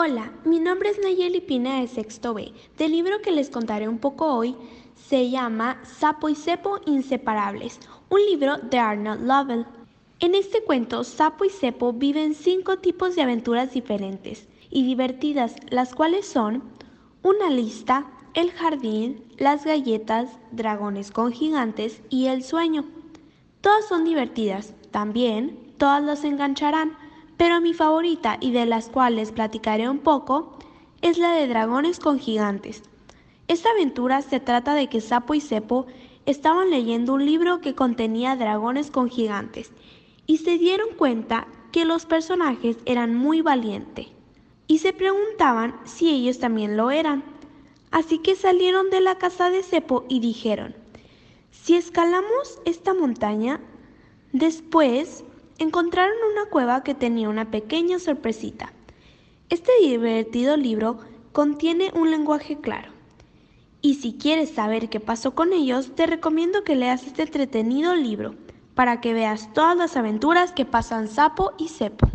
Hola, mi nombre es Nayeli Pina de Sexto B. Del libro que les contaré un poco hoy se llama Sapo y Cepo Inseparables, un libro de Arnold Lovell. En este cuento, Sapo y Cepo viven cinco tipos de aventuras diferentes y divertidas, las cuales son una lista, el jardín, las galletas, dragones con gigantes y el sueño. Todas son divertidas, también todas los engancharán pero mi favorita y de las cuales platicaré un poco es la de dragones con gigantes. Esta aventura se trata de que Sapo y Cepo estaban leyendo un libro que contenía dragones con gigantes y se dieron cuenta que los personajes eran muy valientes y se preguntaban si ellos también lo eran. Así que salieron de la casa de Cepo y dijeron, si escalamos esta montaña, después encontraron una cueva que tenía una pequeña sorpresita. Este divertido libro contiene un lenguaje claro. Y si quieres saber qué pasó con ellos, te recomiendo que leas este entretenido libro para que veas todas las aventuras que pasan Sapo y Cepo.